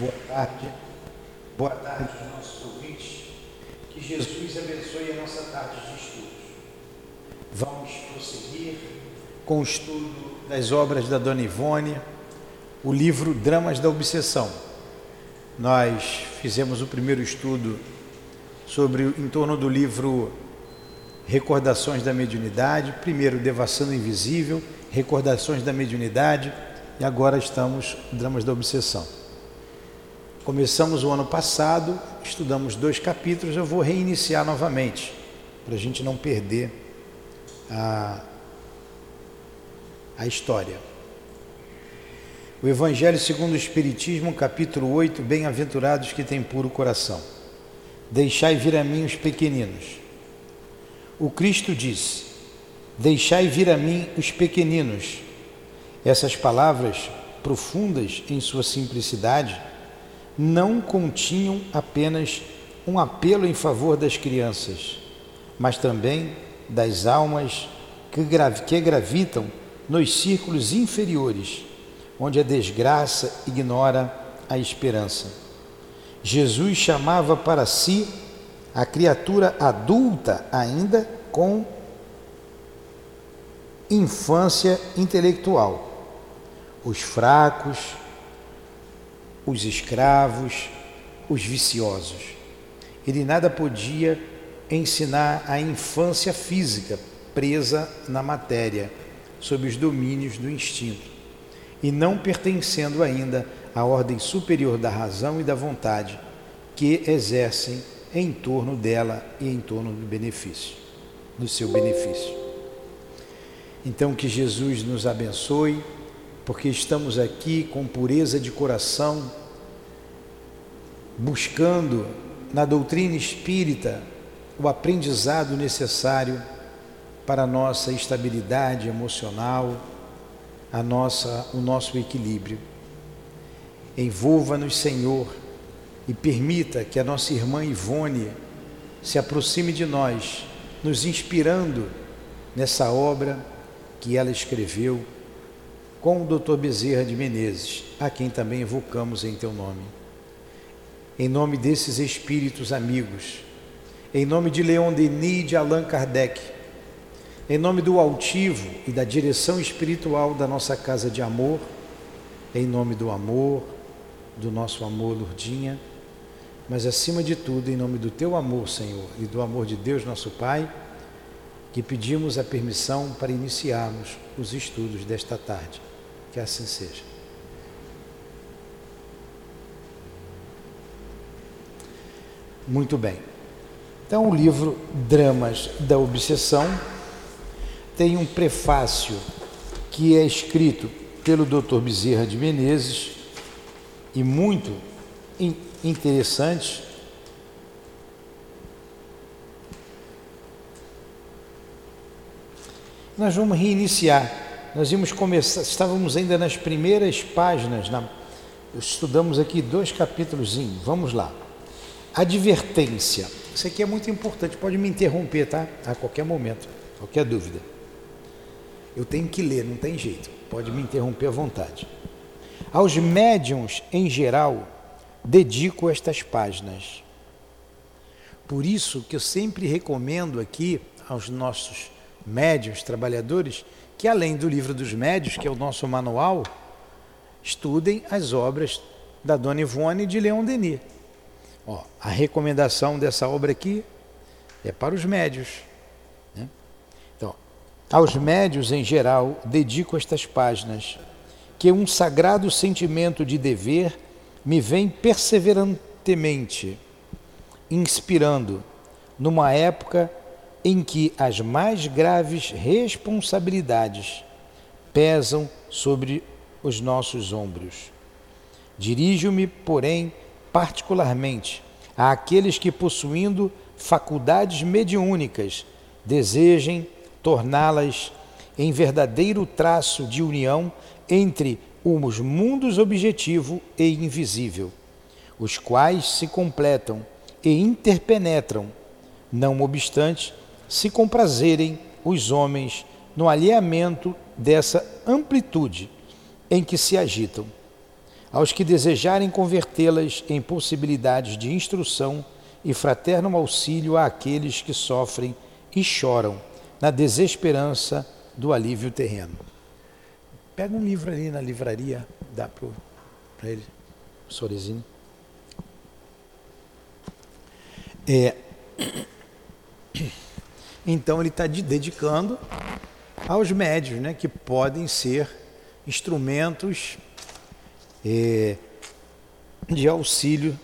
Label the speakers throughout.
Speaker 1: Boa tarde. Boa tarde aos nossos ouvintes. Que Jesus abençoe a nossa tarde de estudos. Vamos prosseguir com o estudo das obras da Dona Ivone, o livro Dramas da Obsessão. Nós fizemos o primeiro estudo sobre em torno do livro Recordações da Mediunidade, primeiro Devassando Invisível, Recordações da Mediunidade, e agora estamos Dramas da Obsessão. Começamos o ano passado, estudamos dois capítulos, eu vou reiniciar novamente, para a gente não perder a, a história. O Evangelho segundo o Espiritismo, capítulo 8, Bem-aventurados que têm puro coração. Deixai vir a mim os pequeninos. O Cristo disse: Deixai vir a mim os pequeninos. Essas palavras, profundas em sua simplicidade, não continham apenas um apelo em favor das crianças, mas também das almas que, que gravitam nos círculos inferiores, onde a desgraça ignora a esperança. Jesus chamava para si a criatura adulta ainda com infância intelectual, os fracos, os escravos, os viciosos. Ele nada podia ensinar a infância física presa na matéria, sob os domínios do instinto, e não pertencendo ainda à ordem superior da razão e da vontade, que exercem em torno dela e em torno do benefício, do seu benefício. Então que Jesus nos abençoe porque estamos aqui com pureza de coração, buscando na doutrina espírita o aprendizado necessário para a nossa estabilidade emocional, a nossa, o nosso equilíbrio. Envolva-nos, Senhor, e permita que a nossa irmã Ivone se aproxime de nós, nos inspirando nessa obra que ela escreveu com o Dr. Bezerra de Menezes, a quem também evocamos em teu nome. Em nome desses espíritos amigos, em nome de Leon Denis e de Allan Kardec, em nome do altivo e da direção espiritual da nossa casa de amor, em nome do amor, do nosso amor, Lurdinha, mas acima de tudo, em nome do teu amor, Senhor, e do amor de Deus, nosso Pai, que pedimos a permissão para iniciarmos os estudos desta tarde. Que assim seja. Muito bem. Então, o livro Dramas da Obsessão tem um prefácio que é escrito pelo Dr. Bezerra de Menezes e muito interessante. Nós vamos reiniciar nós íamos começar, estávamos ainda nas primeiras páginas, na, estudamos aqui dois capítulos, vamos lá. Advertência. Isso aqui é muito importante, pode me interromper, tá? A qualquer momento, qualquer dúvida. Eu tenho que ler, não tem jeito, pode me interromper à vontade. Aos médiums, em geral, dedico estas páginas. Por isso que eu sempre recomendo aqui aos nossos médiums, trabalhadores, que além do livro dos médios, que é o nosso manual, estudem as obras da Dona Ivone de Leon Denis. Ó, a recomendação dessa obra aqui é para os médios. Né? Então, aos médios em geral, dedico estas páginas, que um sagrado sentimento de dever me vem perseverantemente inspirando numa época em que as mais graves responsabilidades pesam sobre os nossos ombros. Dirijo-me, porém, particularmente àqueles que, possuindo faculdades mediúnicas, desejem torná-las em verdadeiro traço de união entre os mundos objetivo e invisível, os quais se completam e interpenetram, não obstante se comprazerem os homens no alheamento dessa amplitude em que se agitam. aos que desejarem convertê-las em possibilidades de instrução e fraterno auxílio àqueles que sofrem e choram na desesperança do alívio terreno. Pega um livro ali na livraria, dá para ele, Sorezinho. É, então ele está dedicando aos médios, né, que podem ser instrumentos é, de auxílio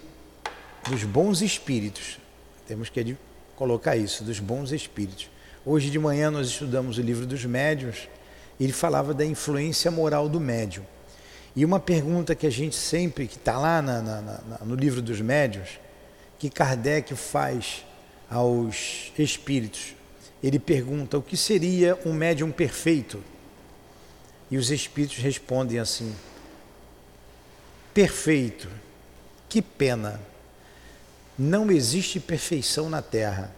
Speaker 1: dos bons espíritos. Temos que colocar isso, dos bons espíritos. Hoje de manhã nós estudamos o livro dos médiuns e ele falava da influência moral do médium. E uma pergunta que a gente sempre, que está lá na, na, na, no livro dos médiuns, que Kardec faz aos espíritos, ele pergunta o que seria um médium perfeito? E os espíritos respondem assim: perfeito, que pena, não existe perfeição na Terra.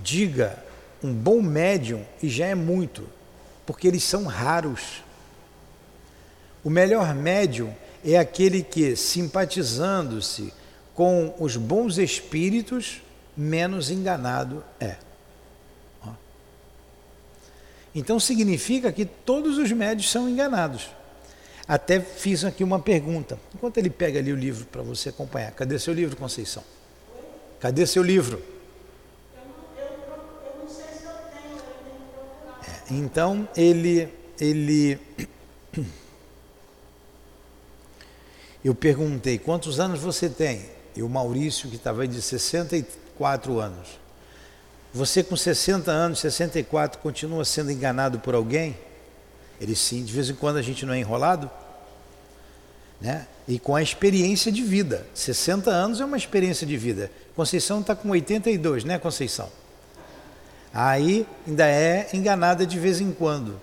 Speaker 1: Diga um bom médium e já é muito, porque eles são raros. O melhor médium é aquele que, simpatizando-se com os bons espíritos, menos enganado é. Então significa que todos os médios são enganados. Até fiz aqui uma pergunta. Enquanto ele pega ali o livro para você acompanhar. Cadê seu livro, Conceição? Cadê seu livro? É, então ele, ele, eu perguntei quantos anos você tem? E o Maurício que estava de 64 anos. Você com 60 anos, 64, continua sendo enganado por alguém? Ele sim, de vez em quando a gente não é enrolado. Né? E com a experiência de vida. 60 anos é uma experiência de vida. Conceição está com 82, né, Conceição? Aí ainda é enganada de vez em quando.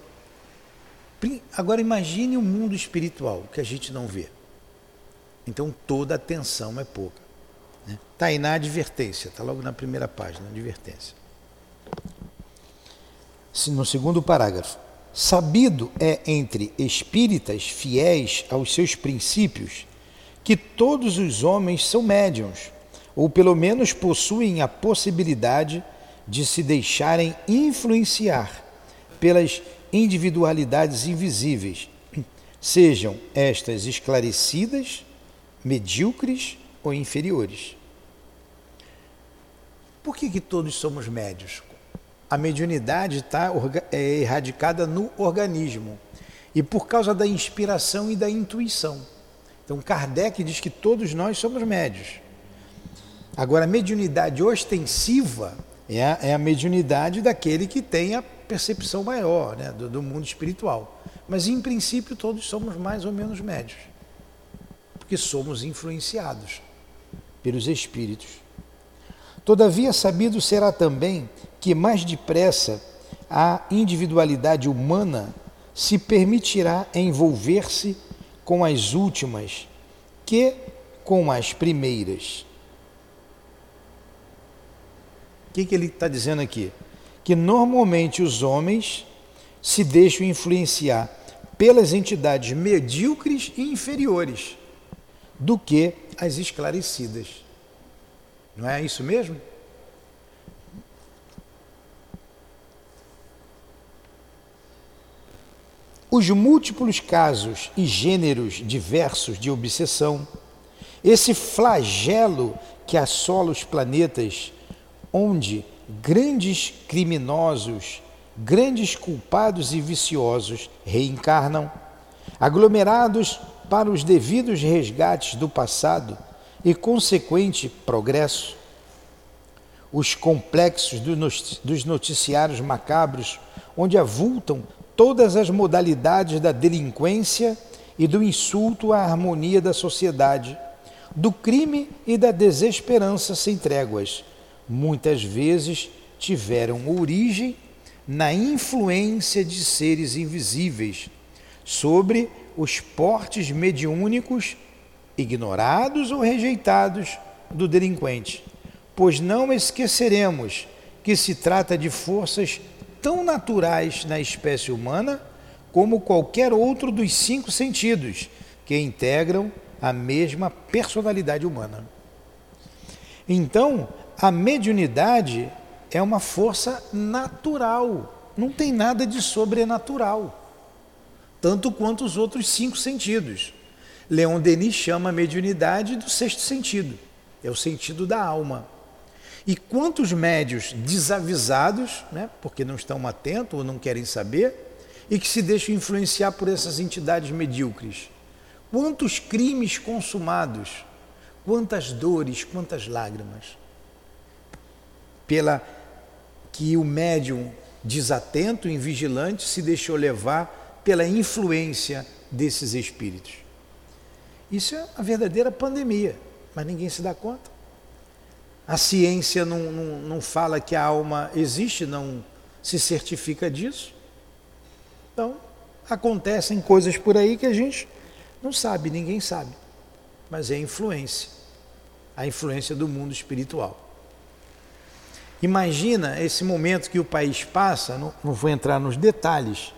Speaker 1: Agora imagine o mundo espiritual que a gente não vê. Então toda atenção é pouca. Está né? Aí na advertência, está logo na primeira página, advertência. No segundo parágrafo. Sabido é entre espíritas fiéis aos seus princípios que todos os homens são médiums, ou pelo menos possuem a possibilidade de se deixarem influenciar pelas individualidades invisíveis, sejam estas esclarecidas, medíocres ou inferiores. Por que, que todos somos médios? A mediunidade está é, erradicada no organismo e por causa da inspiração e da intuição. Então, Kardec diz que todos nós somos médios. Agora, a mediunidade ostensiva é a, é a mediunidade daquele que tem a percepção maior né, do, do mundo espiritual. Mas, em princípio, todos somos mais ou menos médios, porque somos influenciados pelos espíritos. Todavia, sabido será também que mais depressa a individualidade humana se permitirá envolver-se com as últimas que com as primeiras. O que, que ele está dizendo aqui? Que normalmente os homens se deixam influenciar pelas entidades medíocres e inferiores do que as esclarecidas. Não é isso mesmo? os múltiplos casos e gêneros diversos de obsessão, esse flagelo que assola os planetas, onde grandes criminosos, grandes culpados e viciosos reencarnam, aglomerados para os devidos resgates do passado e consequente progresso. Os complexos dos noticiários macabros, onde avultam todas as modalidades da delinquência e do insulto à harmonia da sociedade, do crime e da desesperança sem tréguas, muitas vezes tiveram origem na influência de seres invisíveis sobre os portes mediúnicos ignorados ou rejeitados do delinquente, pois não esqueceremos que se trata de forças tão naturais na espécie humana como qualquer outro dos cinco sentidos, que integram a mesma personalidade humana. Então, a mediunidade é uma força natural, não tem nada de sobrenatural, tanto quanto os outros cinco sentidos. Leon Denis chama a mediunidade do sexto sentido, é o sentido da alma. E quantos médios desavisados, né, porque não estão atentos ou não querem saber, e que se deixam influenciar por essas entidades medíocres? Quantos crimes consumados, quantas dores, quantas lágrimas, pela que o médium desatento, invigilante, se deixou levar pela influência desses espíritos. Isso é a verdadeira pandemia, mas ninguém se dá conta. A ciência não, não, não fala que a alma existe, não se certifica disso. Então, acontecem coisas por aí que a gente não sabe, ninguém sabe. Mas é influência a influência do mundo espiritual. Imagina esse momento que o país passa, não, não vou entrar nos detalhes,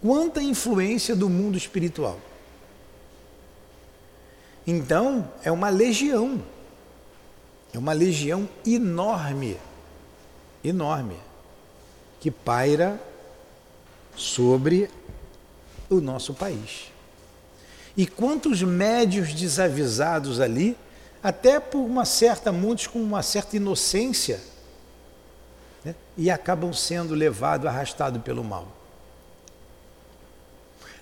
Speaker 1: quanta influência do mundo espiritual. Então, é uma legião é uma legião enorme, enorme, que paira sobre o nosso país. E quantos médios desavisados ali, até por uma certa, muitos com uma certa inocência, né, e acabam sendo levados, arrastados pelo mal.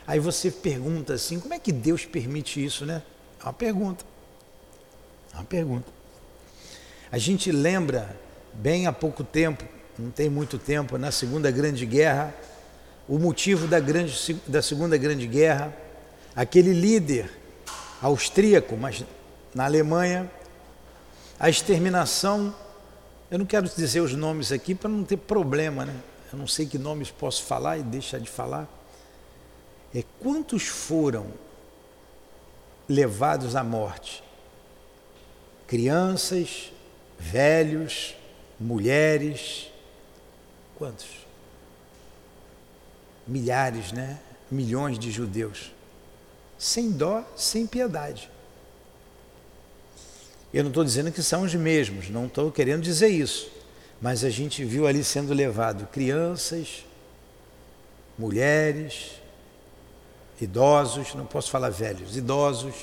Speaker 1: Aí você pergunta assim, como é que Deus permite isso, né? Uma pergunta. É uma pergunta. A gente lembra, bem há pouco tempo, não tem muito tempo, na Segunda Grande Guerra, o motivo da, grande, da Segunda Grande Guerra, aquele líder austríaco, mas na Alemanha, a exterminação, eu não quero dizer os nomes aqui para não ter problema, né? Eu não sei que nomes posso falar e deixar de falar. É quantos foram levados à morte? Crianças, velhos, mulheres, quantos? Milhares, né? Milhões de judeus. Sem dó, sem piedade. Eu não estou dizendo que são os mesmos, não estou querendo dizer isso. Mas a gente viu ali sendo levado crianças, mulheres, idosos, não posso falar velhos, idosos,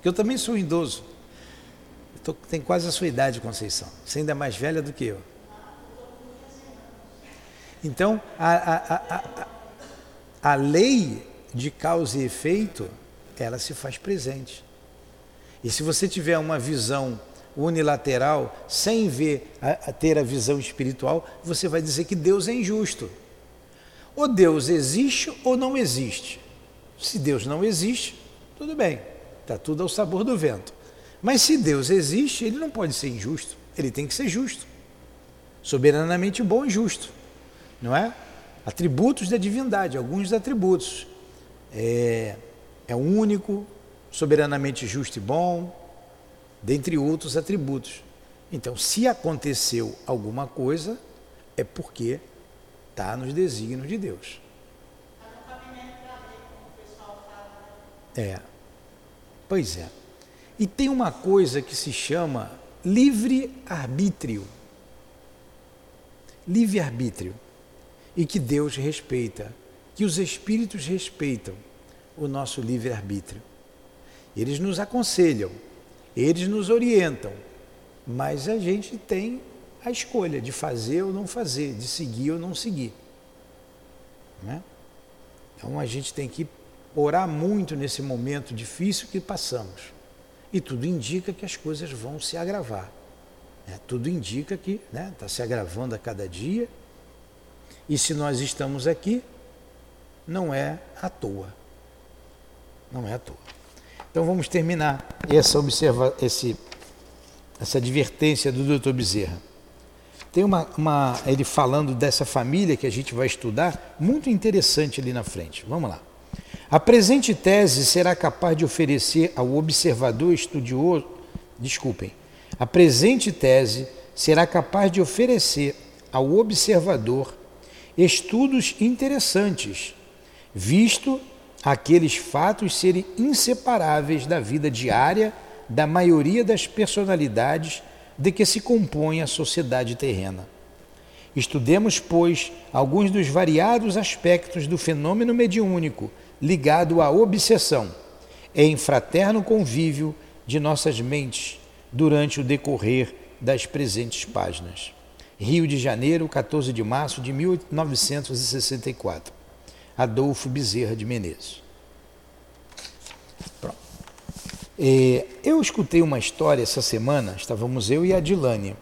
Speaker 1: que eu também sou idoso. Tô, tem quase a sua idade, Conceição. Você ainda é mais velha do que eu. Então, a, a, a, a, lei de causa e efeito, ela se faz presente. E se você tiver uma visão unilateral, sem ver, a, ter a visão espiritual, você vai dizer que Deus é injusto. Ou Deus existe ou não existe. Se Deus não existe, tudo bem, está tudo ao sabor do vento. Mas se Deus existe, ele não pode ser injusto, ele tem que ser justo. Soberanamente bom e justo, não é? Atributos da divindade, alguns atributos. É, é único, soberanamente justo e bom, dentre outros atributos. Então, se aconteceu alguma coisa, é porque está nos desígnios de Deus. É. Pois é. E tem uma coisa que se chama livre-arbítrio. Livre-arbítrio. E que Deus respeita, que os espíritos respeitam o nosso livre-arbítrio. Eles nos aconselham, eles nos orientam, mas a gente tem a escolha de fazer ou não fazer, de seguir ou não seguir. Né? Então a gente tem que orar muito nesse momento difícil que passamos. E tudo indica que as coisas vão se agravar. Né? Tudo indica que está né, tá se agravando a cada dia. E se nós estamos aqui, não é à toa. Não é à toa. Então vamos terminar essa observa esse, essa advertência do Dr. Bezerra. Tem uma, uma, ele falando dessa família que a gente vai estudar, muito interessante ali na frente. Vamos lá. A presente tese será capaz de oferecer ao observador estudioso, desculpem, a presente tese será capaz de oferecer ao observador estudos interessantes, visto aqueles fatos serem inseparáveis da vida diária da maioria das personalidades de que se compõe a sociedade terrena. Estudemos, pois, alguns dos variados aspectos do fenômeno mediúnico ligado à obsessão em fraterno convívio de nossas mentes durante o decorrer das presentes páginas. Rio de Janeiro, 14 de março de 1964. Adolfo Bezerra de Menezes. Pronto. É, eu escutei uma história essa semana, estávamos eu e a Dilane.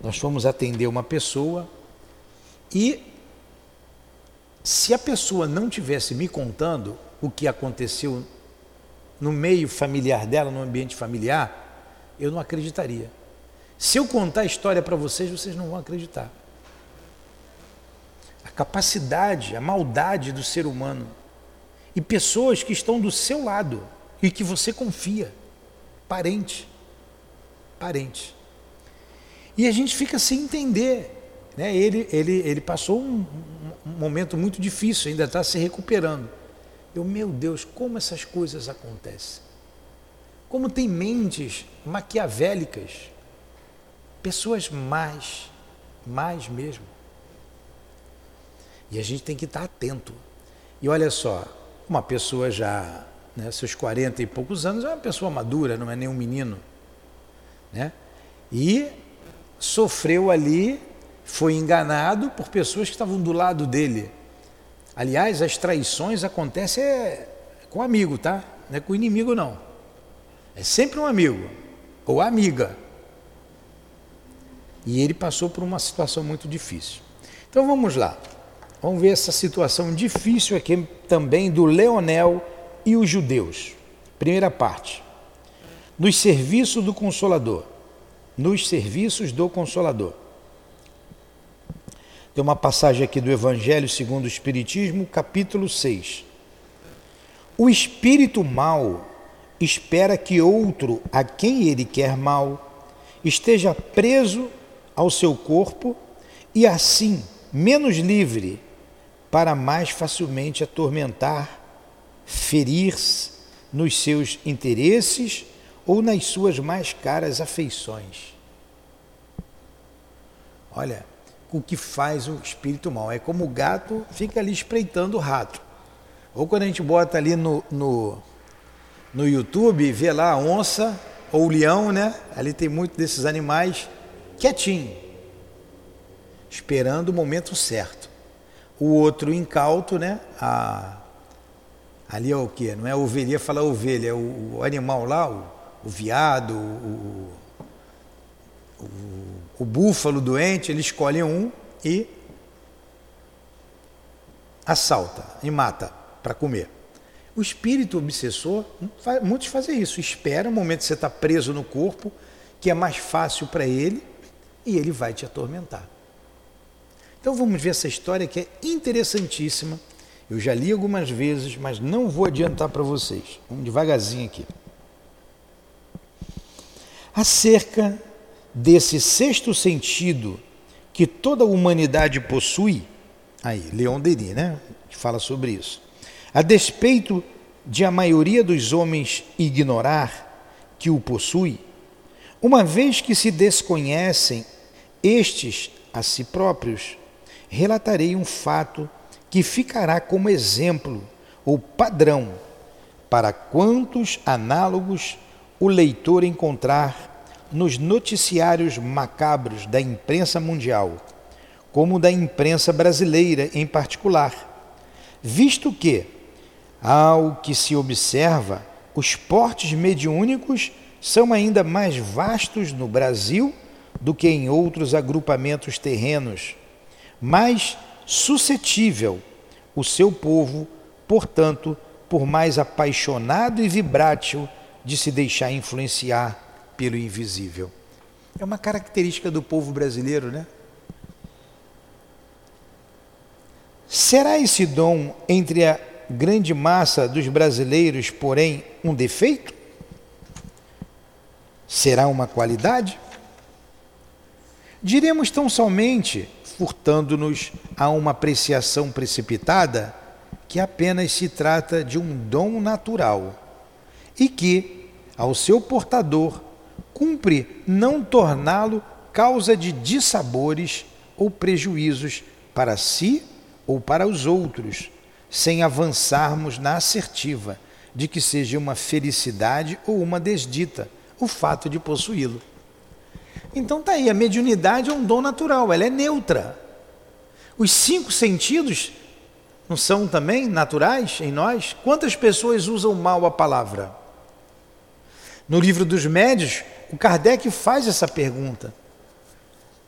Speaker 1: Nós fomos atender uma pessoa e se a pessoa não tivesse me contando o que aconteceu no meio familiar dela, no ambiente familiar, eu não acreditaria. Se eu contar a história para vocês, vocês não vão acreditar. A capacidade, a maldade do ser humano e pessoas que estão do seu lado e que você confia, parente, parente. E a gente fica sem entender. Né? Ele, ele, ele passou um, um momento muito difícil, ainda está se recuperando. Eu, meu Deus, como essas coisas acontecem? Como tem mentes maquiavélicas, pessoas mais, mais mesmo. E a gente tem que estar atento. E olha só, uma pessoa já, né, seus 40 e poucos anos, é uma pessoa madura, não é nenhum menino. Né? E sofreu ali, foi enganado por pessoas que estavam do lado dele. Aliás, as traições acontecem é, com amigo, tá? Não é com inimigo, não. É sempre um amigo ou amiga. E ele passou por uma situação muito difícil. Então vamos lá. Vamos ver essa situação difícil aqui também do Leonel e os judeus. Primeira parte. Nos serviços do Consolador. Nos serviços do Consolador. Tem uma passagem aqui do Evangelho segundo o Espiritismo, capítulo 6. O espírito mau espera que outro, a quem ele quer mal, esteja preso ao seu corpo e assim menos livre para mais facilmente atormentar, ferir nos seus interesses ou nas suas mais caras afeições. Olha, o que faz o espírito mal é como o gato fica ali espreitando o rato. Ou quando a gente bota ali no, no, no YouTube vê lá a onça ou o leão, né? Ali tem muito desses animais quietinho, esperando o momento certo o outro incauto, né? A, ali é o que? Não é ovelha, fala ovelha, é o, o animal lá, o, o viado, o, o, o, búfalo doente, ele escolhe um e assalta e mata para comer. O espírito obsessor, muitos fazem isso, espera o momento que você está preso no corpo, que é mais fácil para ele, e ele vai te atormentar. Então vamos ver essa história que é interessantíssima. Eu já li algumas vezes, mas não vou adiantar para vocês. Vamos devagarzinho aqui. Acerca desse sexto sentido que toda a humanidade possui, aí, Leon Denis, né? Que fala sobre isso. A despeito de a maioria dos homens ignorar que o possui, uma vez que se desconhecem estes a si próprios, relatarei um fato que ficará como exemplo ou padrão para quantos análogos o leitor encontrar nos noticiários macabros da imprensa mundial, como da imprensa brasileira em particular, visto que, ao que se observa, os portes mediúnicos são ainda mais vastos no Brasil do que em outros agrupamentos terrenos mais suscetível o seu povo, portanto, por mais apaixonado e vibrátil de se deixar influenciar pelo invisível. É uma característica do povo brasileiro, né? Será esse dom entre a grande massa dos brasileiros, porém, um defeito? Será uma qualidade? Diremos tão somente furtando-nos a uma apreciação precipitada que apenas se trata de um dom natural e que, ao seu portador, cumpre não torná-lo causa de dissabores ou prejuízos para si ou para os outros, sem avançarmos na assertiva de que seja uma felicidade ou uma desdita o fato de possuí-lo. Então tá aí, a mediunidade é um dom natural, ela é neutra. Os cinco sentidos não são também naturais em nós? Quantas pessoas usam mal a palavra? No livro dos médios, o Kardec faz essa pergunta.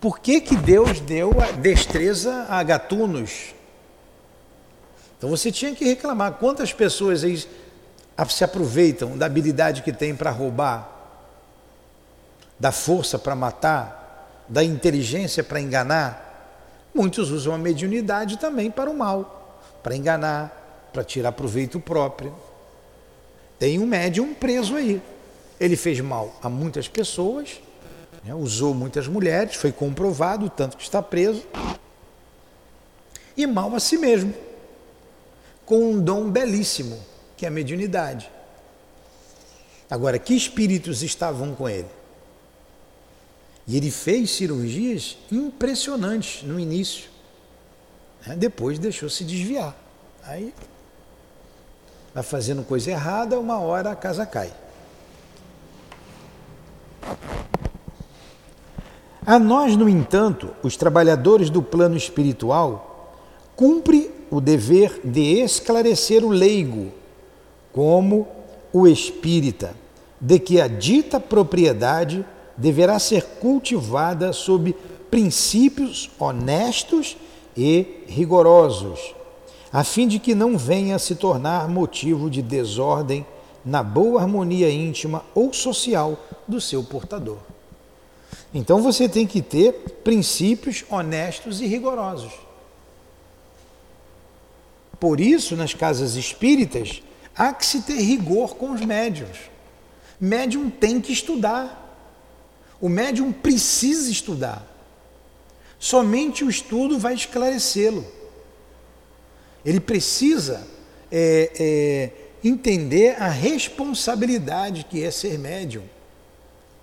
Speaker 1: Por que, que Deus deu a destreza a gatunos? Então você tinha que reclamar. Quantas pessoas se aproveitam da habilidade que tem para roubar, da força para matar, da inteligência para enganar? Muitos usam a mediunidade também para o mal, para enganar, para tirar proveito próprio. Tem um médium preso aí. Ele fez mal a muitas pessoas, né, usou muitas mulheres, foi comprovado, tanto que está preso, e mal a si mesmo, com um dom belíssimo, que é a mediunidade. Agora, que espíritos estavam com ele? E ele fez cirurgias impressionantes no início. Né? Depois deixou se desviar. Aí vai fazendo coisa errada, uma hora a casa cai. A nós, no entanto, os trabalhadores do plano espiritual, cumpre o dever de esclarecer o leigo, como o espírita, de que a dita propriedade deverá ser cultivada sob princípios honestos e rigorosos, a fim de que não venha a se tornar motivo de desordem na boa harmonia íntima ou social do seu portador. Então você tem que ter princípios honestos e rigorosos. Por isso, nas casas espíritas, há que se ter rigor com os médiums. Médium tem que estudar. O médium precisa estudar. Somente o estudo vai esclarecê-lo. Ele precisa é, é, entender a responsabilidade que é ser médium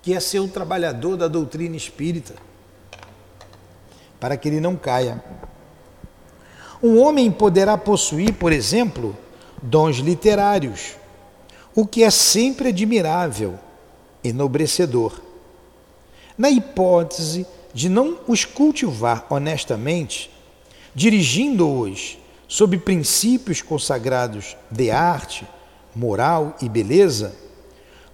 Speaker 1: que é ser o trabalhador da doutrina espírita, para que ele não caia. Um homem poderá possuir, por exemplo, dons literários, o que é sempre admirável, enobrecedor. Na hipótese de não os cultivar honestamente, dirigindo-os sob princípios consagrados de arte, moral e beleza,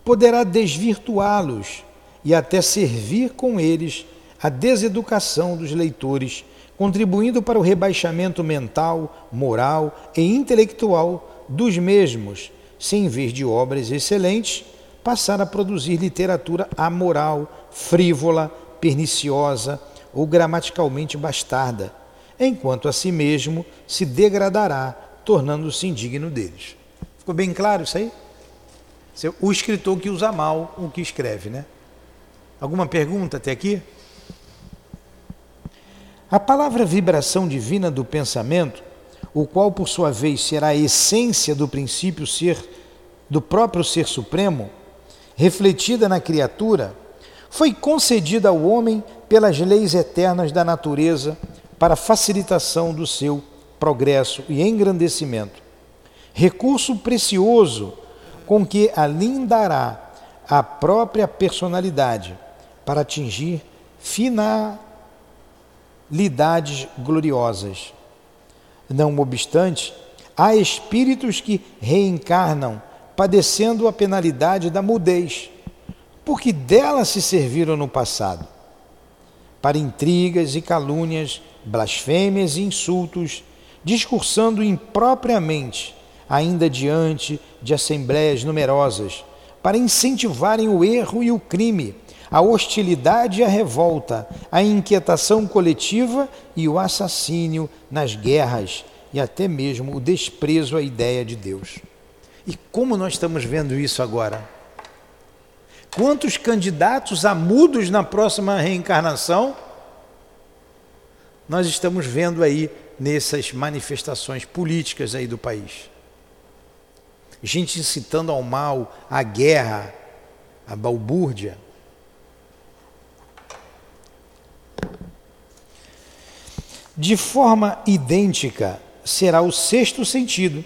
Speaker 1: poderá desvirtuá-los e até servir com eles a deseducação dos leitores, contribuindo para o rebaixamento mental, moral e intelectual dos mesmos, sem em vez de obras excelentes, passar a produzir literatura amoral, frívola, perniciosa ou gramaticalmente bastarda, enquanto a si mesmo se degradará, tornando-se indigno deles. Ficou bem claro isso aí? O escritor que usa mal o que escreve, né? Alguma pergunta até aqui? A palavra vibração divina do pensamento, o qual por sua vez será a essência do princípio ser do próprio ser supremo, refletida na criatura, foi concedida ao homem pelas leis eternas da natureza para facilitação do seu progresso e engrandecimento. Recurso precioso com que alindará a própria personalidade para atingir finalidades gloriosas. Não obstante, há espíritos que reencarnam padecendo a penalidade da mudez, porque dela se serviram no passado, para intrigas e calúnias, blasfêmias e insultos, discursando impropriamente ainda diante de assembleias numerosas, para incentivarem o erro e o crime, a hostilidade e a revolta, a inquietação coletiva e o assassínio nas guerras e até mesmo o desprezo à ideia de Deus. E como nós estamos vendo isso agora? Quantos candidatos a mudos na próxima reencarnação nós estamos vendo aí nessas manifestações políticas aí do país. Gente incitando ao mal, à guerra, à balbúrdia. De forma idêntica será o sexto sentido,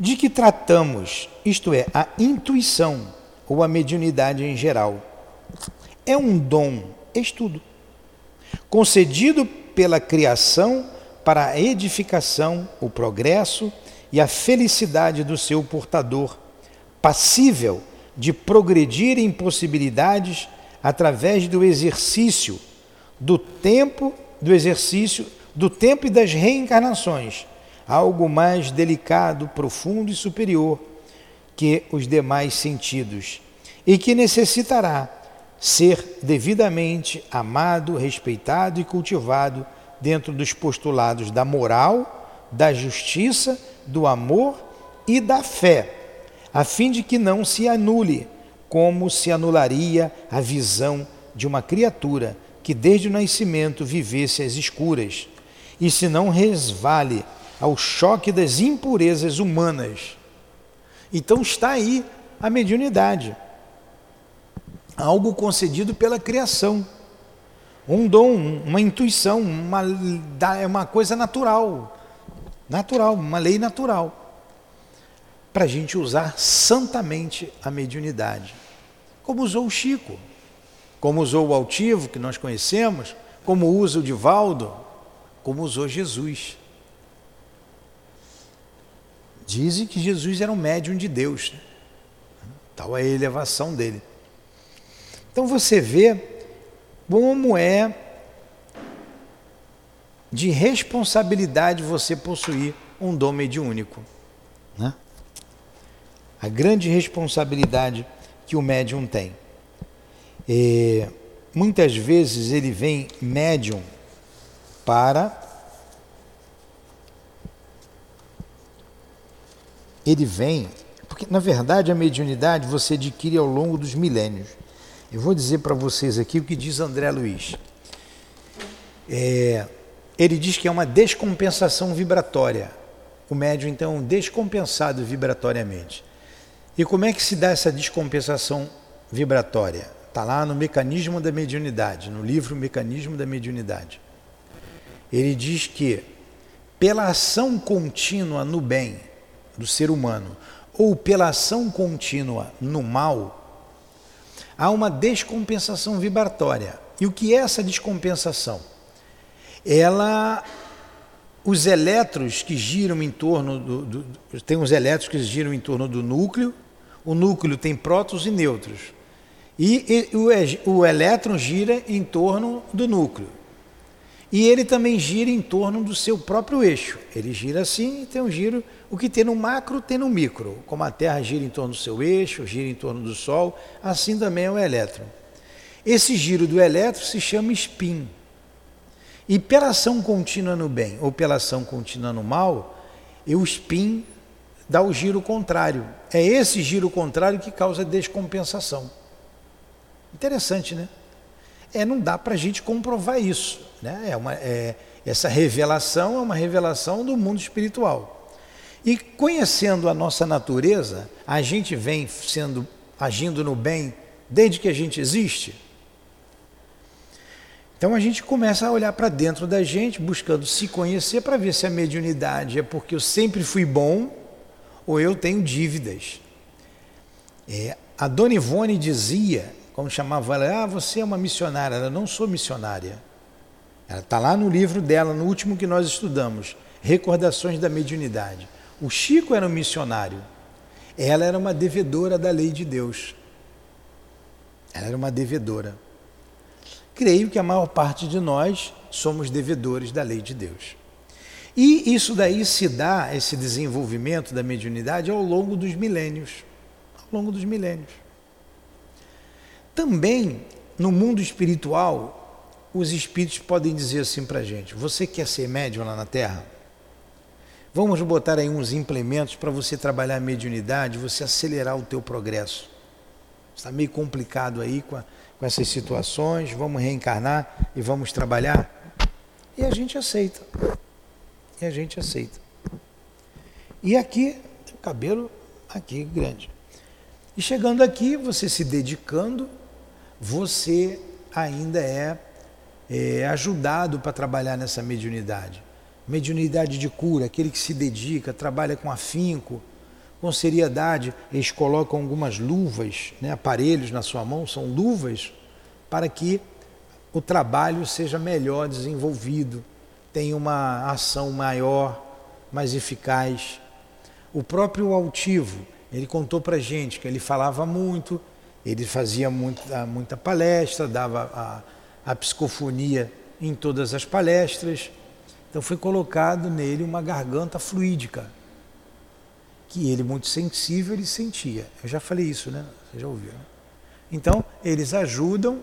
Speaker 1: de que tratamos, isto é, a intuição ou a mediunidade em geral. É um dom, estudo, concedido pela criação para a edificação, o progresso e a felicidade do seu portador, passível de progredir em possibilidades através do exercício do tempo, do exercício do tempo e das reencarnações, algo mais delicado, profundo e superior que os demais sentidos, e que necessitará ser devidamente amado, respeitado e cultivado dentro dos postulados da moral, da justiça, do amor e da fé, a fim de que não se anule, como se anularia a visão de uma criatura que desde o nascimento vivesse às escuras, e se não resvale ao choque das impurezas humanas. Então está aí a mediunidade algo concedido pela criação. Um dom, uma intuição, uma, é uma coisa natural. Natural, uma lei natural. Para a gente usar santamente a mediunidade. Como usou o Chico, como usou o Altivo, que nós conhecemos, como usa o Divaldo, como usou Jesus. Dizem que Jesus era um médium de Deus. Né? Tal é a elevação dele. Então você vê como é de responsabilidade você possuir um dom mediúnico. Né? A grande responsabilidade que o médium tem. E, muitas vezes ele vem médium para ele vem porque na verdade a mediunidade você adquire ao longo dos milênios. Eu vou dizer para vocês aqui o que diz André Luiz. É, ele diz que é uma descompensação vibratória. O médium, então, é descompensado vibratoriamente. E como é que se dá essa descompensação vibratória? Está lá no Mecanismo da Mediunidade, no livro Mecanismo da Mediunidade. Ele diz que, pela ação contínua no bem do ser humano, ou pela ação contínua no mal, há uma descompensação vibratória. E o que é essa descompensação? Ela, os elétrons que giram em torno do, do, tem os elétrons que giram em torno do núcleo. O núcleo tem prótons e nêutrons. E, e o, o elétron gira em torno do núcleo. E ele também gira em torno do seu próprio eixo. Ele gira assim e tem um giro o que tem no macro tem no micro. Como a Terra gira em torno do seu eixo, gira em torno do Sol, assim também é o elétron. Esse giro do elétron se chama spin. E pela ação contínua no bem ou pela ação contínua no mal, o spin dá o giro contrário. É esse giro contrário que causa descompensação. Interessante, né? É, não dá para a gente comprovar isso. Né? É uma, é, essa revelação é uma revelação do mundo espiritual. E conhecendo a nossa natureza, a gente vem sendo agindo no bem desde que a gente existe. Então a gente começa a olhar para dentro da gente, buscando se conhecer para ver se a mediunidade é porque eu sempre fui bom ou eu tenho dívidas. É, a Dona Ivone dizia, como chamava ela, ah, você é uma missionária. Ela não sou missionária. Ela está lá no livro dela, no último que nós estudamos, Recordações da Mediunidade. O Chico era um missionário. Ela era uma devedora da lei de Deus. Ela era uma devedora. Creio que a maior parte de nós somos devedores da lei de Deus. E isso daí se dá, esse desenvolvimento da mediunidade, ao longo dos milênios. Ao longo dos milênios. Também, no mundo espiritual, os espíritos podem dizer assim para a gente: Você quer ser médium lá na Terra? Vamos botar aí uns implementos para você trabalhar a mediunidade, você acelerar o teu progresso. Está meio complicado aí com, a, com essas situações, vamos reencarnar e vamos trabalhar. E a gente aceita. E a gente aceita. E aqui, o cabelo aqui grande. E chegando aqui, você se dedicando, você ainda é, é ajudado para trabalhar nessa mediunidade. Mediunidade de cura, aquele que se dedica, trabalha com afinco, com seriedade. Eles colocam algumas luvas, né, aparelhos na sua mão, são luvas para que o trabalho seja melhor desenvolvido, tenha uma ação maior, mais eficaz. O próprio altivo, ele contou para gente que ele falava muito, ele fazia muita, muita palestra, dava a, a psicofonia em todas as palestras. Então foi colocado nele uma garganta fluídica, que ele, muito sensível, ele sentia. Eu já falei isso, né? Você já ouviu. Né? Então, eles ajudam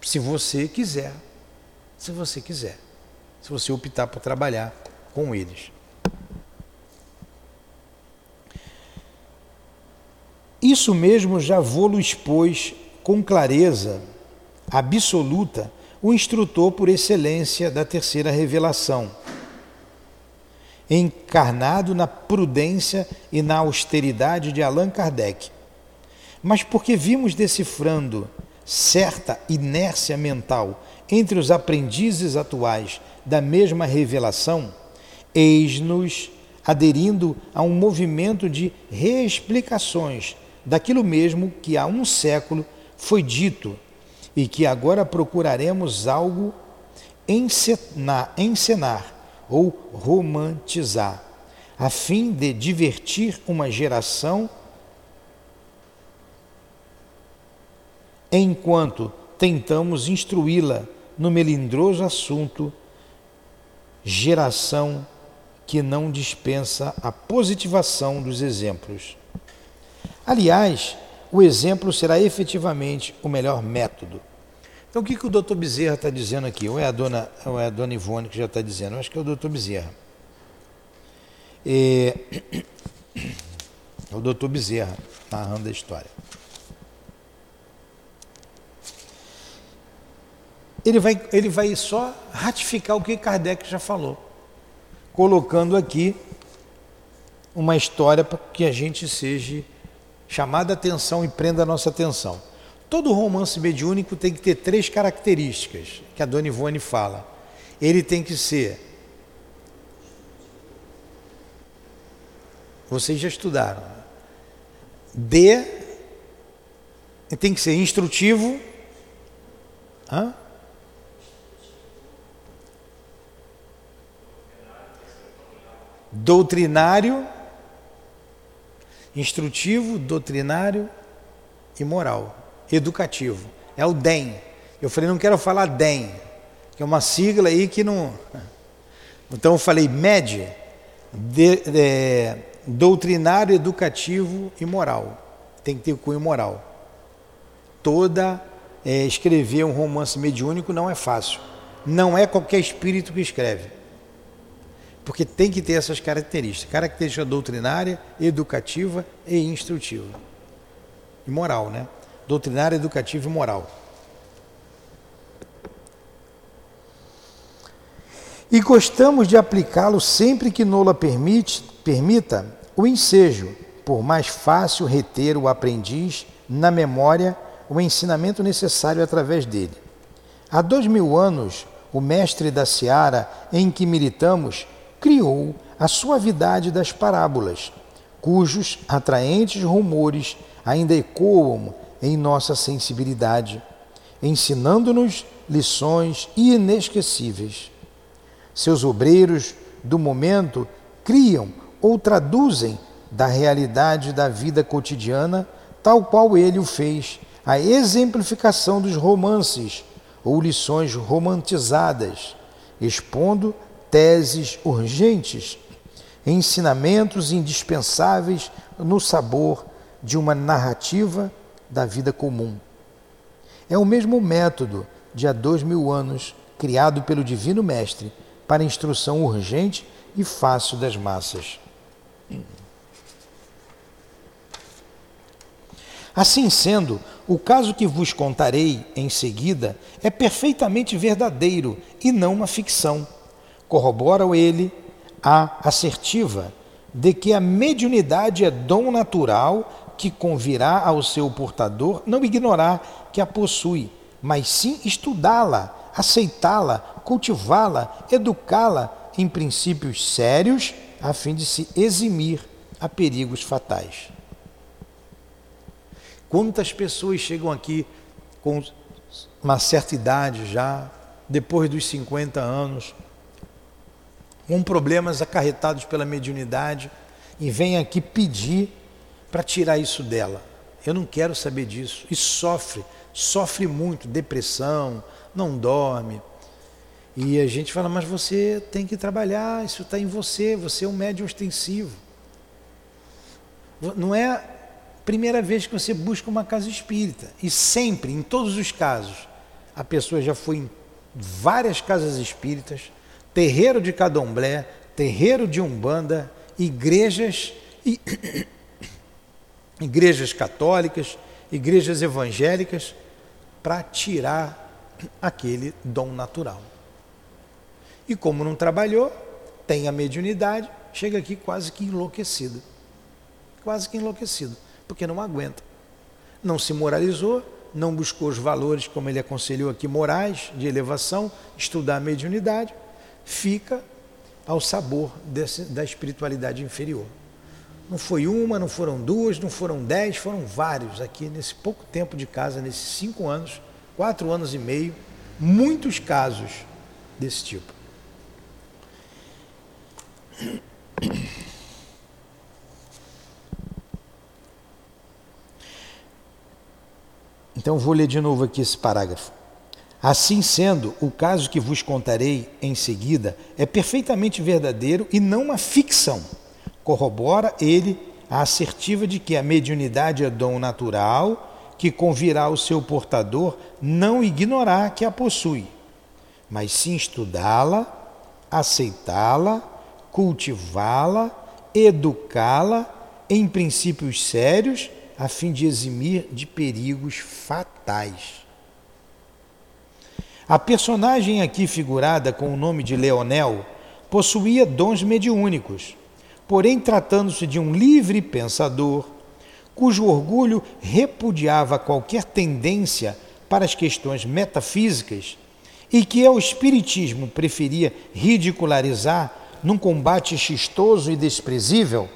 Speaker 1: se você quiser. Se você quiser. Se você optar por trabalhar com eles. Isso mesmo já vou-lo expôs com clareza absoluta o instrutor por excelência da terceira revelação, encarnado na prudência e na austeridade de Allan Kardec. Mas porque vimos decifrando certa inércia mental entre os aprendizes atuais da mesma revelação, eis-nos aderindo a um movimento de reexplicações daquilo mesmo que há um século foi dito e que agora procuraremos algo encenar, ou romantizar, a fim de divertir uma geração enquanto tentamos instruí-la no melindroso assunto geração que não dispensa a positivação dos exemplos. Aliás, o exemplo será efetivamente o melhor método. Então, o que, que o doutor Bezerra está dizendo aqui? Ou é, a dona, ou é a dona Ivone que já está dizendo? Eu acho que é o doutor Bezerra. É, é o doutor Bezerra narrando a história. ele vai, ele vai só ratificar o que Kardec já falou, colocando aqui uma história para que a gente seja chamada atenção e prenda a nossa atenção. Todo romance mediúnico tem que ter três características que a Dona Ivone fala. Ele tem que ser. Vocês já estudaram. D. Tem que ser instrutivo. Hã? doutrinário, instrutivo, doutrinário e moral, educativo. É o DEM. Eu falei, não quero falar DEM, que é uma sigla aí que não. Então eu falei MED, de, de, doutrinário, educativo e moral. Tem que ter cunho moral. Toda é, escrever um romance mediúnico não é fácil. Não é qualquer espírito que escreve porque tem que ter essas características: característica doutrinária, educativa e instrutiva. E moral, né? Doutrinária, educativa e moral. E gostamos de aplicá-lo sempre que Nola permite, permita o ensejo, por mais fácil reter o aprendiz na memória o ensinamento necessário através dele. Há dois mil anos, o mestre da seara em que militamos criou a suavidade das parábolas, cujos atraentes rumores ainda ecoam em nossa sensibilidade, ensinando-nos lições inesquecíveis. Seus obreiros do momento criam ou traduzem da realidade da vida cotidiana, tal qual ele o fez, a exemplificação dos romances ou lições romantizadas, expondo teses urgentes, ensinamentos indispensáveis no sabor de uma narrativa da vida comum. É o mesmo método de há dois mil anos, criado pelo Divino Mestre para instrução urgente e fácil das massas. Assim sendo, o caso que vos contarei em seguida é perfeitamente verdadeiro e não uma ficção Corrobora ele a assertiva de que a mediunidade é dom natural que convirá ao seu portador não ignorar que a possui, mas sim estudá-la, aceitá-la, cultivá-la, educá-la em princípios sérios, a fim de se eximir a perigos fatais. Quantas pessoas chegam aqui com uma certa idade já, depois dos 50 anos, com problemas acarretados pela mediunidade e vêm aqui pedir para tirar isso dela. Eu não quero saber disso. E sofre, sofre muito, depressão, não dorme. E a gente fala, mas você tem que trabalhar, isso está em você, você é um médium ostensivo. Não é a primeira vez que você busca uma casa espírita. E sempre, em todos os casos, a pessoa já foi em várias casas espíritas, terreiro de Cadomblé, terreiro de Umbanda, igrejas, igrejas católicas, igrejas evangélicas, para tirar aquele dom natural. E como não trabalhou, tem a mediunidade, chega aqui quase que enlouquecido. Quase que enlouquecido, porque não aguenta. Não se moralizou, não buscou os valores, como ele aconselhou aqui, morais, de elevação, estudar a mediunidade, fica ao sabor desse, da espiritualidade inferior. Não foi uma, não foram duas, não foram dez, foram vários aqui nesse pouco tempo de casa, nesses cinco anos, quatro anos e meio, muitos casos desse tipo. Então vou ler de novo aqui esse parágrafo. Assim sendo, o caso que vos contarei em seguida é perfeitamente verdadeiro e não uma ficção. Corrobora ele a assertiva de que a mediunidade é dom natural que convirá ao seu portador não ignorar que a possui, mas sim estudá-la, aceitá-la, cultivá-la, educá-la em princípios sérios a fim de eximir de perigos fatais. A personagem aqui figurada com o nome de Leonel possuía dons mediúnicos, porém, tratando-se de um livre pensador, cujo orgulho repudiava qualquer tendência para as questões metafísicas e que ao Espiritismo preferia ridicularizar num combate chistoso e desprezível,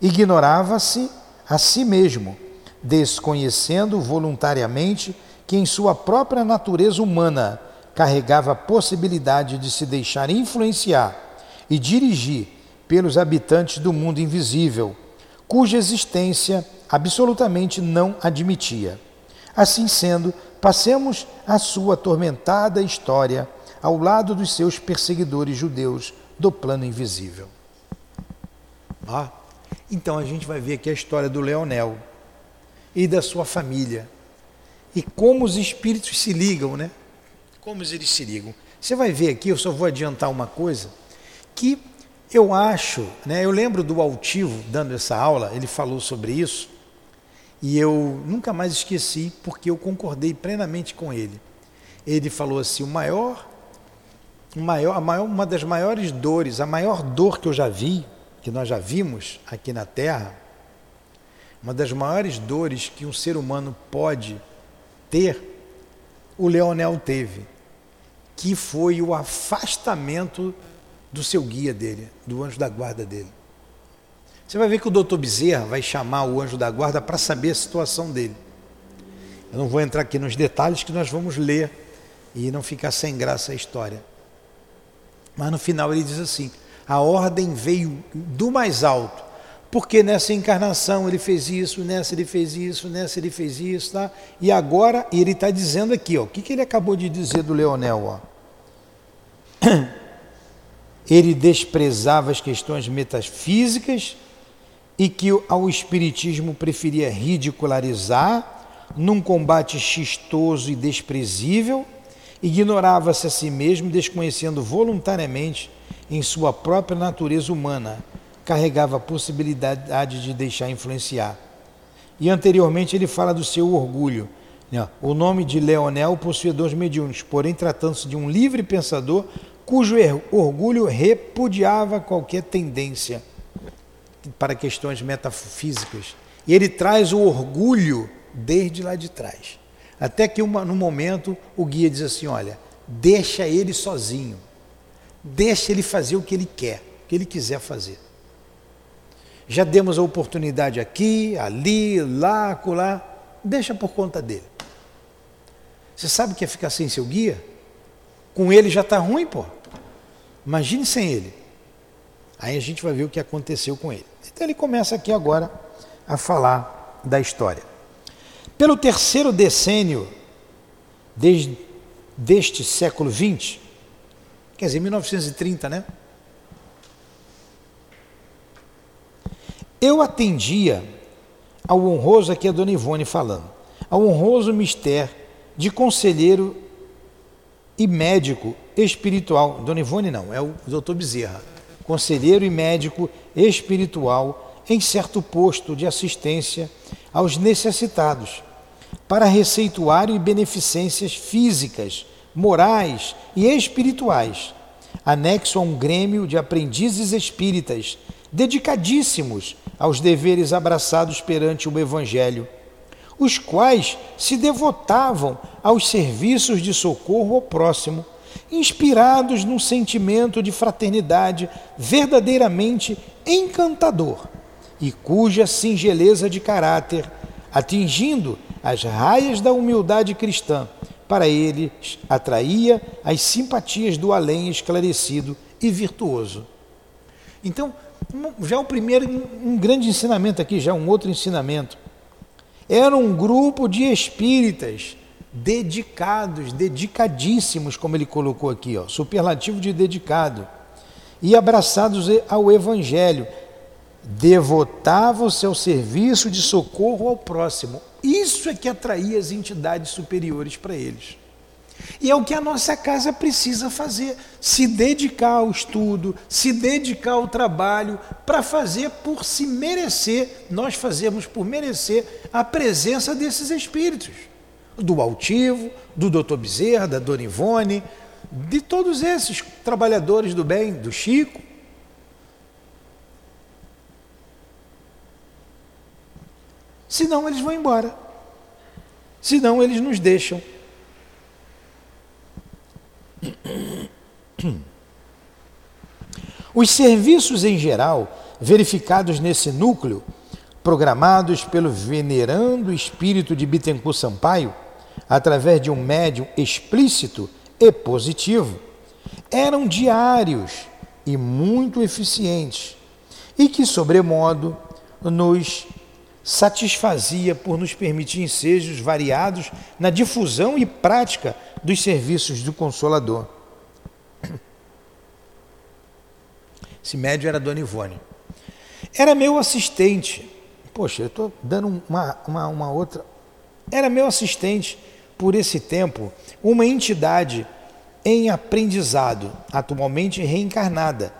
Speaker 1: ignorava-se a si mesmo, desconhecendo voluntariamente que em sua própria natureza humana carregava a possibilidade de se deixar influenciar e dirigir pelos habitantes do mundo invisível, cuja existência absolutamente não admitia. Assim sendo, passemos a sua atormentada história ao lado dos seus perseguidores judeus do plano invisível. Ah, então a gente vai ver aqui a história do Leonel e da sua família e como os espíritos se ligam, né? Como eles se ligam. Você vai ver aqui, eu só vou adiantar uma coisa, que eu acho, né? Eu lembro do Altivo dando essa aula, ele falou sobre isso, e eu nunca mais esqueci, porque eu concordei plenamente com ele. Ele falou assim: o maior, o maior, a maior, uma das maiores dores, a maior dor que eu já vi, que nós já vimos aqui na Terra, uma das maiores dores que um ser humano pode ter, o Leonel teve, que foi o afastamento do seu guia dele, do anjo da guarda dele. Você vai ver que o doutor Bezerra vai chamar o anjo da guarda para saber a situação dele. Eu não vou entrar aqui nos detalhes que nós vamos ler e não ficar sem graça a história. Mas no final ele diz assim: a ordem veio do mais alto porque nessa encarnação ele fez isso, nessa ele fez isso, nessa ele fez isso, tá? E agora ele está dizendo aqui, ó, o que, que ele acabou de dizer do Leonel, ó? Ele desprezava as questões metafísicas e que ao espiritismo preferia ridicularizar num combate chistoso e desprezível, ignorava-se a si mesmo, desconhecendo voluntariamente em sua própria natureza humana carregava a possibilidade de deixar influenciar. E anteriormente ele fala do seu orgulho. Né? O nome de Leonel possuía dons mediúnicos, porém, tratando-se de um livre pensador, cujo orgulho repudiava qualquer tendência para questões metafísicas. E ele traz o orgulho desde lá de trás. Até que uma, no momento o guia diz assim: olha, deixa ele sozinho, deixa ele fazer o que ele quer, o que ele quiser fazer. Já demos a oportunidade aqui, ali, lá, acolá, deixa por conta dele. Você sabe o que é ficar sem seu guia? Com ele já está ruim, pô. Imagine sem ele. Aí a gente vai ver o que aconteceu com ele. Então ele começa aqui agora a falar da história. Pelo terceiro decênio desde, deste século XX, quer dizer, 1930, né? Eu atendia ao honroso, aqui a Dona Ivone falando, ao honroso mistério de conselheiro e médico espiritual. Dona Ivone não, é o doutor Bezerra. Conselheiro e médico espiritual em certo posto de assistência aos necessitados, para receituário e beneficências físicas, morais e espirituais, anexo a um grêmio de aprendizes espíritas dedicadíssimos aos deveres abraçados perante o Evangelho, os quais se devotavam aos serviços de socorro ao próximo, inspirados num sentimento de fraternidade verdadeiramente encantador e cuja singeleza de caráter, atingindo as raias da humildade cristã, para eles atraía as simpatias do além esclarecido e virtuoso. Então, já o primeiro, um grande ensinamento aqui, já um outro ensinamento. Era um grupo de espíritas dedicados, dedicadíssimos, como ele colocou aqui, ó, superlativo de dedicado, e abraçados ao Evangelho, devotavam o seu serviço de socorro ao próximo. Isso é que atraía as entidades superiores para eles. E é o que a nossa casa precisa fazer: se dedicar ao estudo, se dedicar ao trabalho, para fazer por se merecer, nós fazemos por merecer a presença desses espíritos. Do Altivo, do Dr. Bezerra, da Dona Ivone, de todos esses trabalhadores do bem, do Chico. Senão eles vão embora. Senão eles nos deixam. Os serviços em geral verificados nesse núcleo, programados pelo venerando espírito de Bittencourt Sampaio, através de um médium explícito e positivo, eram diários e muito eficientes, e que, sobremodo, nos satisfazia por nos permitir ensejos variados na difusão e prática dos serviços do Consolador. Esse médio era Dona Ivone. Era meu assistente. Poxa, eu estou dando uma, uma, uma outra. Era meu assistente por esse tempo uma entidade em aprendizado, atualmente reencarnada,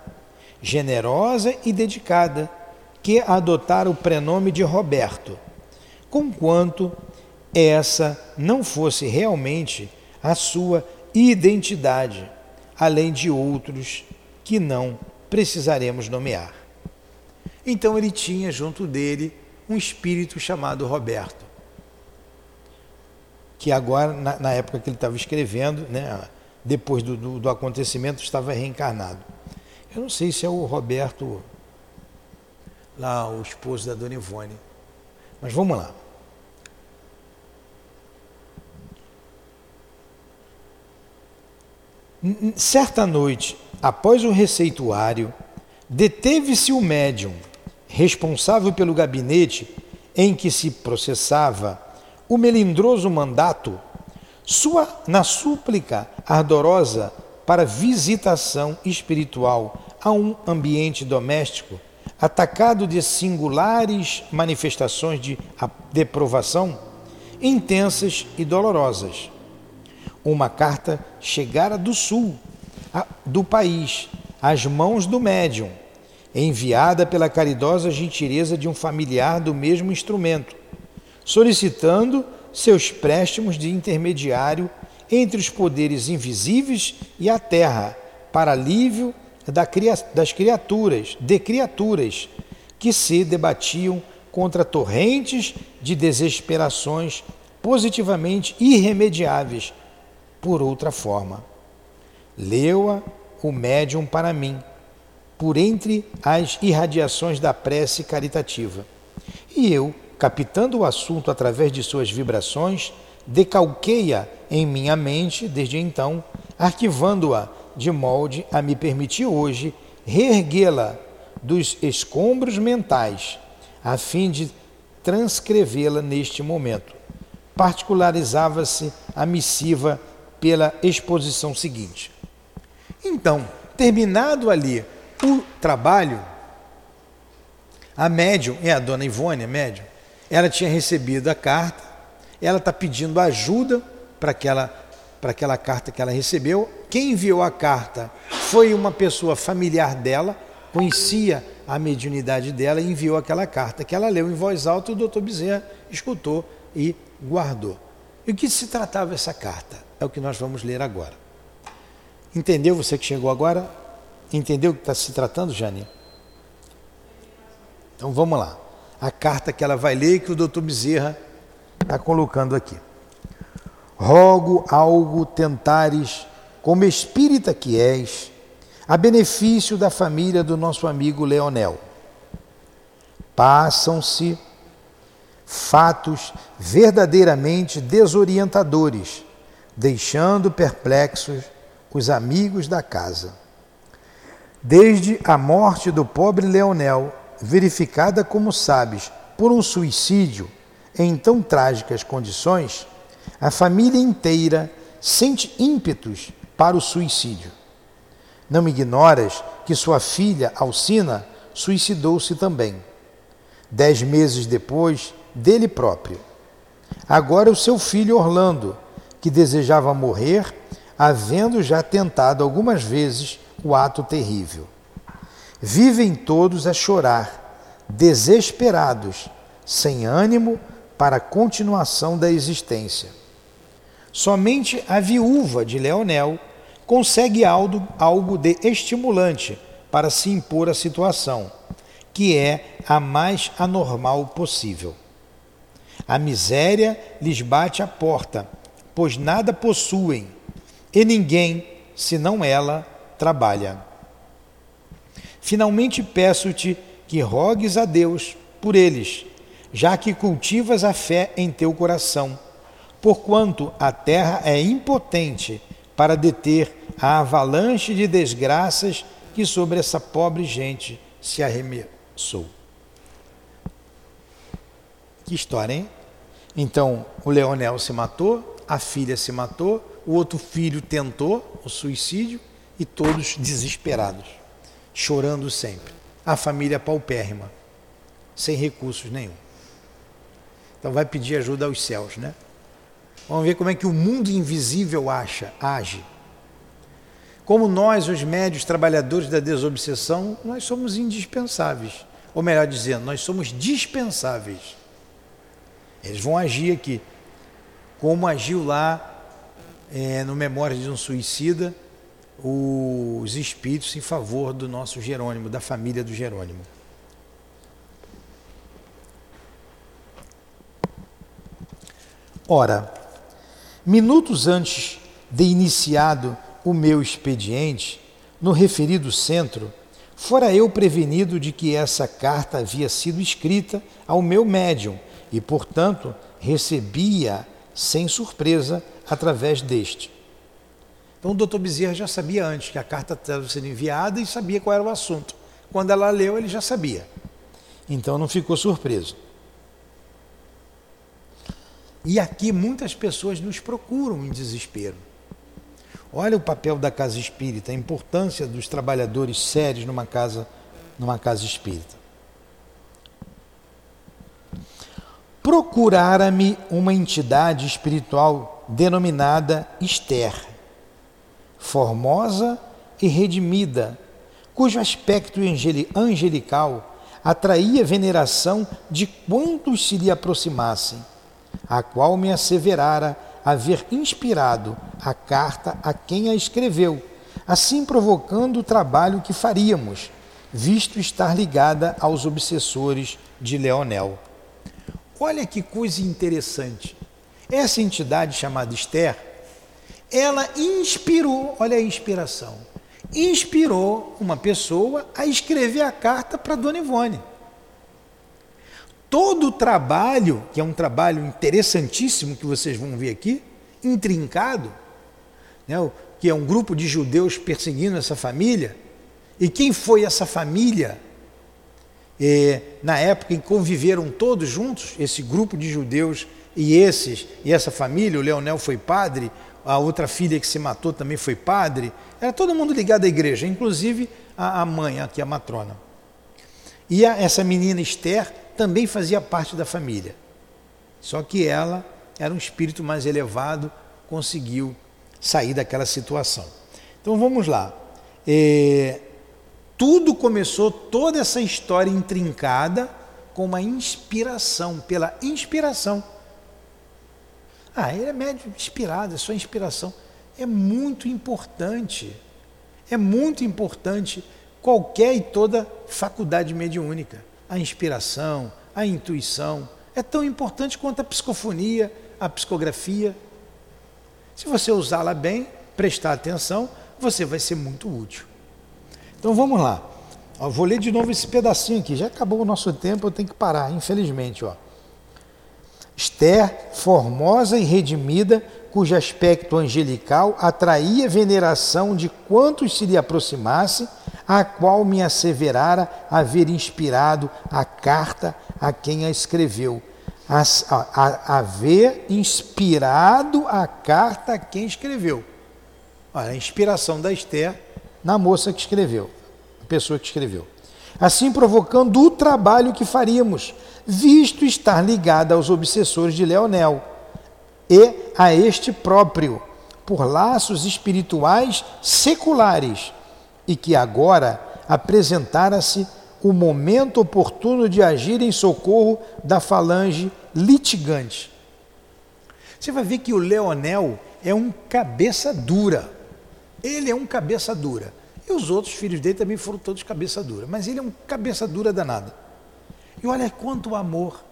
Speaker 1: generosa e dedicada, que adotara o prenome de Roberto, conquanto essa não fosse realmente a sua identidade, além de outros que não precisaremos nomear. Então ele tinha junto dele um espírito chamado Roberto, que agora, na, na época que ele estava escrevendo, né, depois do, do, do acontecimento, estava reencarnado. Eu não sei se é o Roberto lá o esposo da dona Ivone. Mas vamos lá. Certa noite, após o receituário, deteve-se o médium, responsável pelo gabinete em que se processava o melindroso mandato, sua, na súplica ardorosa para visitação espiritual a um ambiente doméstico, atacado de singulares manifestações de deprovação intensas e dolorosas. Uma carta chegara do sul do país, às mãos do médium, enviada pela caridosa gentileza de um familiar do mesmo instrumento, solicitando seus préstimos de intermediário entre os poderes invisíveis e a terra para alívio das criaturas, de criaturas que se debatiam contra torrentes de desesperações positivamente irremediáveis por outra forma. Leu-a o médium para mim, por entre as irradiações da prece caritativa. E eu, captando o assunto através de suas vibrações, decalquei-a em minha mente desde então, arquivando-a de molde a me permitir hoje reerguê-la dos escombros mentais, a fim de transcrevê-la neste momento. Particularizava-se a missiva pela exposição seguinte. Então, terminado ali o trabalho, a médium, é a dona Ivone, a médium, ela tinha recebido a carta, ela está pedindo ajuda para aquela, para aquela carta que ela recebeu. Quem enviou a carta foi uma pessoa familiar dela, conhecia a mediunidade dela e enviou aquela carta, que ela leu em voz alta o doutor Bezerra escutou e guardou. E o que se tratava essa carta? É o que nós vamos ler agora. Entendeu você que chegou agora? Entendeu o que está se tratando, Jane? Então vamos lá. A carta que ela vai ler que o doutor Bezerra está colocando aqui. Rogo algo tentares, como espírita que és, a benefício da família do nosso amigo Leonel. Passam-se fatos verdadeiramente desorientadores, deixando perplexos os amigos da casa. Desde a morte do pobre Leonel, verificada, como sabes, por um suicídio em tão trágicas condições, a família inteira sente ímpetos para o suicídio. Não ignoras que sua filha, Alcina, suicidou-se também, dez meses depois dele próprio. Agora o seu filho Orlando, que desejava morrer, havendo já tentado algumas vezes o ato terrível. Vivem todos a chorar, desesperados, sem ânimo para a continuação da existência. Somente a viúva de Leonel consegue algo, algo de estimulante para se impor à situação, que é a mais anormal possível. A miséria lhes bate à porta, pois nada possuem, e ninguém, senão ela, trabalha. Finalmente peço-te que rogues a Deus por eles, já que cultivas a fé em teu coração, porquanto a terra é impotente para deter a avalanche de desgraças que sobre essa pobre gente se arremessou. Que história, hein? Então, o Leonel se matou, a filha se matou, o outro filho tentou o suicídio e todos desesperados, chorando sempre. A família paupérrima, sem recursos nenhum. Então vai pedir ajuda aos céus, né? Vamos ver como é que o mundo invisível acha, age. Como nós, os médios trabalhadores da desobsessão, nós somos indispensáveis. Ou melhor dizendo, nós somos dispensáveis. Eles vão agir aqui. Como agiu lá é, no Memória de um Suicida, os espíritos em favor do nosso Jerônimo, da família do Jerônimo. Ora, Minutos antes de iniciado o meu expediente, no referido centro, fora eu prevenido de que essa carta havia sido escrita ao meu médium e, portanto, recebia sem surpresa através deste. Então o doutor Bezerra já sabia antes que a carta estava sendo enviada e sabia qual era o assunto. Quando ela leu, ele já sabia. Então não ficou surpreso. E aqui muitas pessoas nos procuram em desespero. Olha o papel da casa espírita, a importância dos trabalhadores sérios numa casa, numa casa espírita. Procurara-me uma entidade espiritual denominada Esther, formosa e redimida, cujo aspecto angelical atraía veneração de quantos se lhe aproximassem a qual me asseverara haver inspirado a carta a quem a escreveu, assim provocando o trabalho que faríamos, visto estar ligada aos obsessores de Leonel. Olha que coisa interessante. Essa entidade chamada Esther, ela inspirou, olha a inspiração, inspirou uma pessoa a escrever a carta para Dona Ivone. Todo o trabalho, que é um trabalho interessantíssimo que vocês vão ver aqui, intrincado, né, que é um grupo de judeus perseguindo essa família, e quem foi essa família é, na época em que conviveram todos juntos, esse grupo de judeus e esses, e essa família, o Leonel foi padre, a outra filha que se matou também foi padre, era todo mundo ligado à igreja, inclusive a, a mãe, aqui a matrona. E a, essa menina Esther também fazia parte da família. Só que ela era um espírito mais elevado, conseguiu sair daquela situação. Então vamos lá. É, tudo começou, toda essa história intrincada, com uma inspiração, pela inspiração. Ah, ele é médio inspirado, é só inspiração. É muito importante, é muito importante qualquer e toda faculdade mediúnica. A inspiração, a intuição, é tão importante quanto a psicofonia, a psicografia. Se você usá-la bem, prestar atenção, você vai ser muito útil. Então vamos lá. Eu vou ler de novo esse pedacinho aqui. Já acabou o nosso tempo, eu tenho que parar, infelizmente. Ó. Esther, formosa e redimida, cujo aspecto angelical atraía veneração de quantos se lhe aproximasse, a qual me asseverara haver inspirado a carta a quem a escreveu. A, a, haver inspirado a carta a quem escreveu. Olha, a inspiração da Esther na moça que escreveu, a pessoa que escreveu. Assim provocando o trabalho que faríamos, visto estar ligada aos obsessores de Leonel e a este próprio, por laços espirituais seculares, e que agora apresentara-se o momento oportuno de agir em socorro da falange litigante. Você vai ver que o Leonel é um cabeça dura. Ele é um cabeça dura. E os outros filhos dele também foram todos cabeça dura. Mas ele é um cabeça dura danada. E olha quanto amor.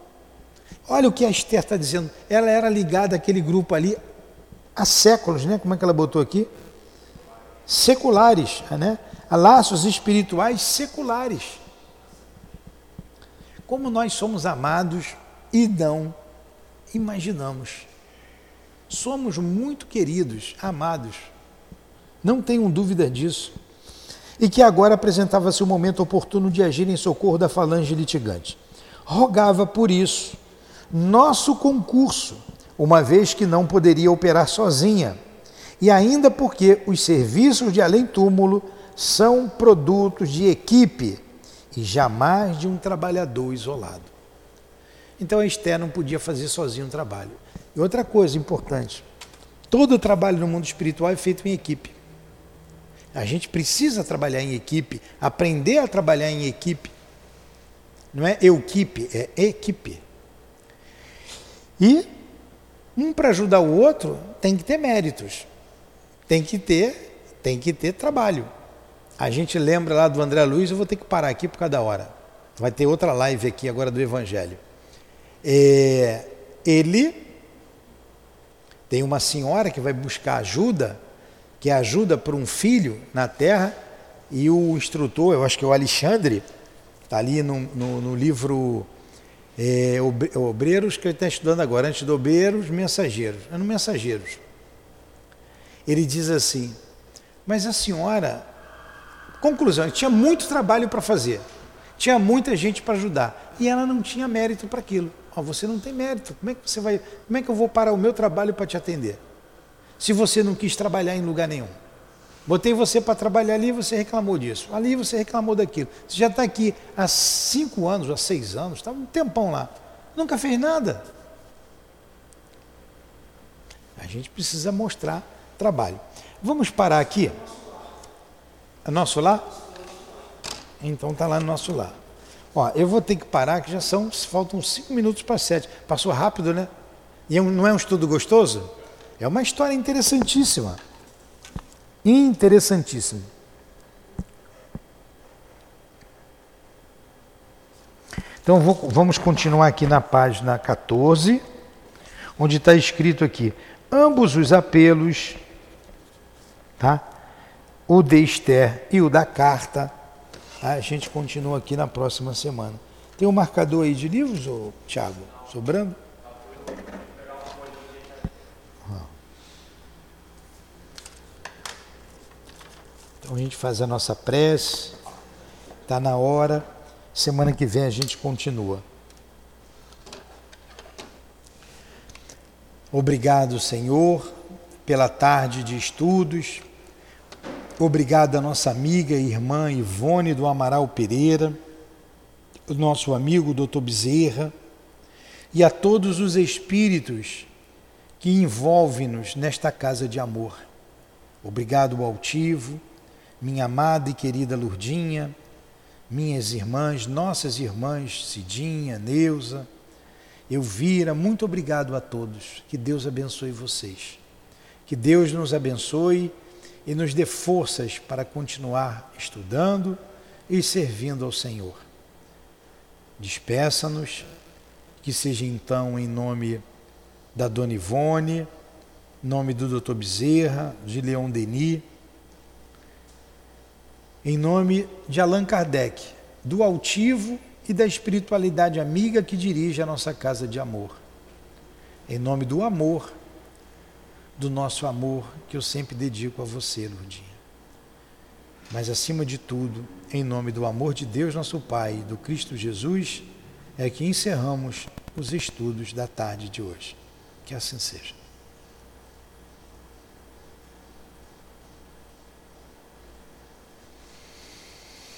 Speaker 1: Olha o que a Esther está dizendo. Ela era ligada àquele grupo ali há séculos, né? Como é que ela botou aqui? Seculares, né? A laços espirituais seculares. Como nós somos amados e não imaginamos. Somos muito queridos, amados. Não tenham dúvida disso. E que agora apresentava-se o momento oportuno de agir em socorro da falange litigante. Rogava por isso nosso concurso, uma vez que não poderia operar sozinha, e ainda porque os serviços de além-túmulo são produtos de equipe e jamais de um trabalhador isolado. Então a Esther não podia fazer sozinho um trabalho. E outra coisa importante: todo trabalho no mundo espiritual é feito em equipe. A gente precisa trabalhar em equipe, aprender a trabalhar em equipe. Não é equipe, é equipe. E um para ajudar o outro tem que ter méritos. Tem que ter, tem que ter trabalho. A gente lembra lá do André Luiz, eu vou ter que parar aqui por cada hora. Vai ter outra live aqui agora do Evangelho. É, ele tem uma senhora que vai buscar ajuda que ajuda para um filho na terra, e o instrutor, eu acho que é o Alexandre, está ali no, no, no livro é, Obreiros, que ele está estudando agora, antes do Obreiros, Mensageiros. É no Mensageiros. Ele diz assim, mas a senhora, conclusão, tinha muito trabalho para fazer, tinha muita gente para ajudar, e ela não tinha mérito para aquilo. Oh, você não tem mérito, como é que você vai, como é que eu vou parar o meu trabalho para te atender? Se você não quis trabalhar em lugar nenhum? Botei você para trabalhar ali, você reclamou disso. Ali você reclamou daquilo. Você já está aqui há cinco anos, há seis anos, está um tempão lá. Nunca fez nada. A gente precisa mostrar trabalho. Vamos parar aqui. É nosso lá? Então está lá no nosso lá. Ó, eu vou ter que parar, que já são, faltam cinco minutos para sete. Passou rápido, né? E é não é um estudo gostoso? É uma história interessantíssima. Interessantíssimo. Então vou, vamos continuar aqui na página 14, onde está escrito aqui: ambos os apelos, tá? O de Esther e o da carta, a gente continua aqui na próxima semana. Tem um marcador aí de livros, ô, Tiago, sobrando? Então a gente faz a nossa prece, está na hora. Semana que vem a gente continua. Obrigado, Senhor, pela tarde de estudos. Obrigado à nossa amiga e irmã Ivone do Amaral Pereira, o nosso amigo Dr. Bezerra e a todos os espíritos que envolvem-nos nesta casa de amor. Obrigado, Altivo, minha amada e querida Lurdinha, minhas irmãs, nossas irmãs Cidinha, Neuza, Elvira, muito obrigado a todos. Que Deus abençoe vocês. Que Deus nos abençoe e nos dê forças para continuar estudando e servindo ao Senhor. Despeça-nos, que seja então em nome da Dona Ivone, nome do Dr. Bezerra, de Leon Denis, em nome de Allan Kardec, do altivo e da espiritualidade amiga que dirige a nossa casa de amor. Em nome do amor, do nosso amor que eu sempre dedico a você, Lurdinha. Mas acima de tudo, em nome do amor de Deus, nosso Pai, do Cristo Jesus, é que encerramos os estudos da tarde de hoje. Que assim seja.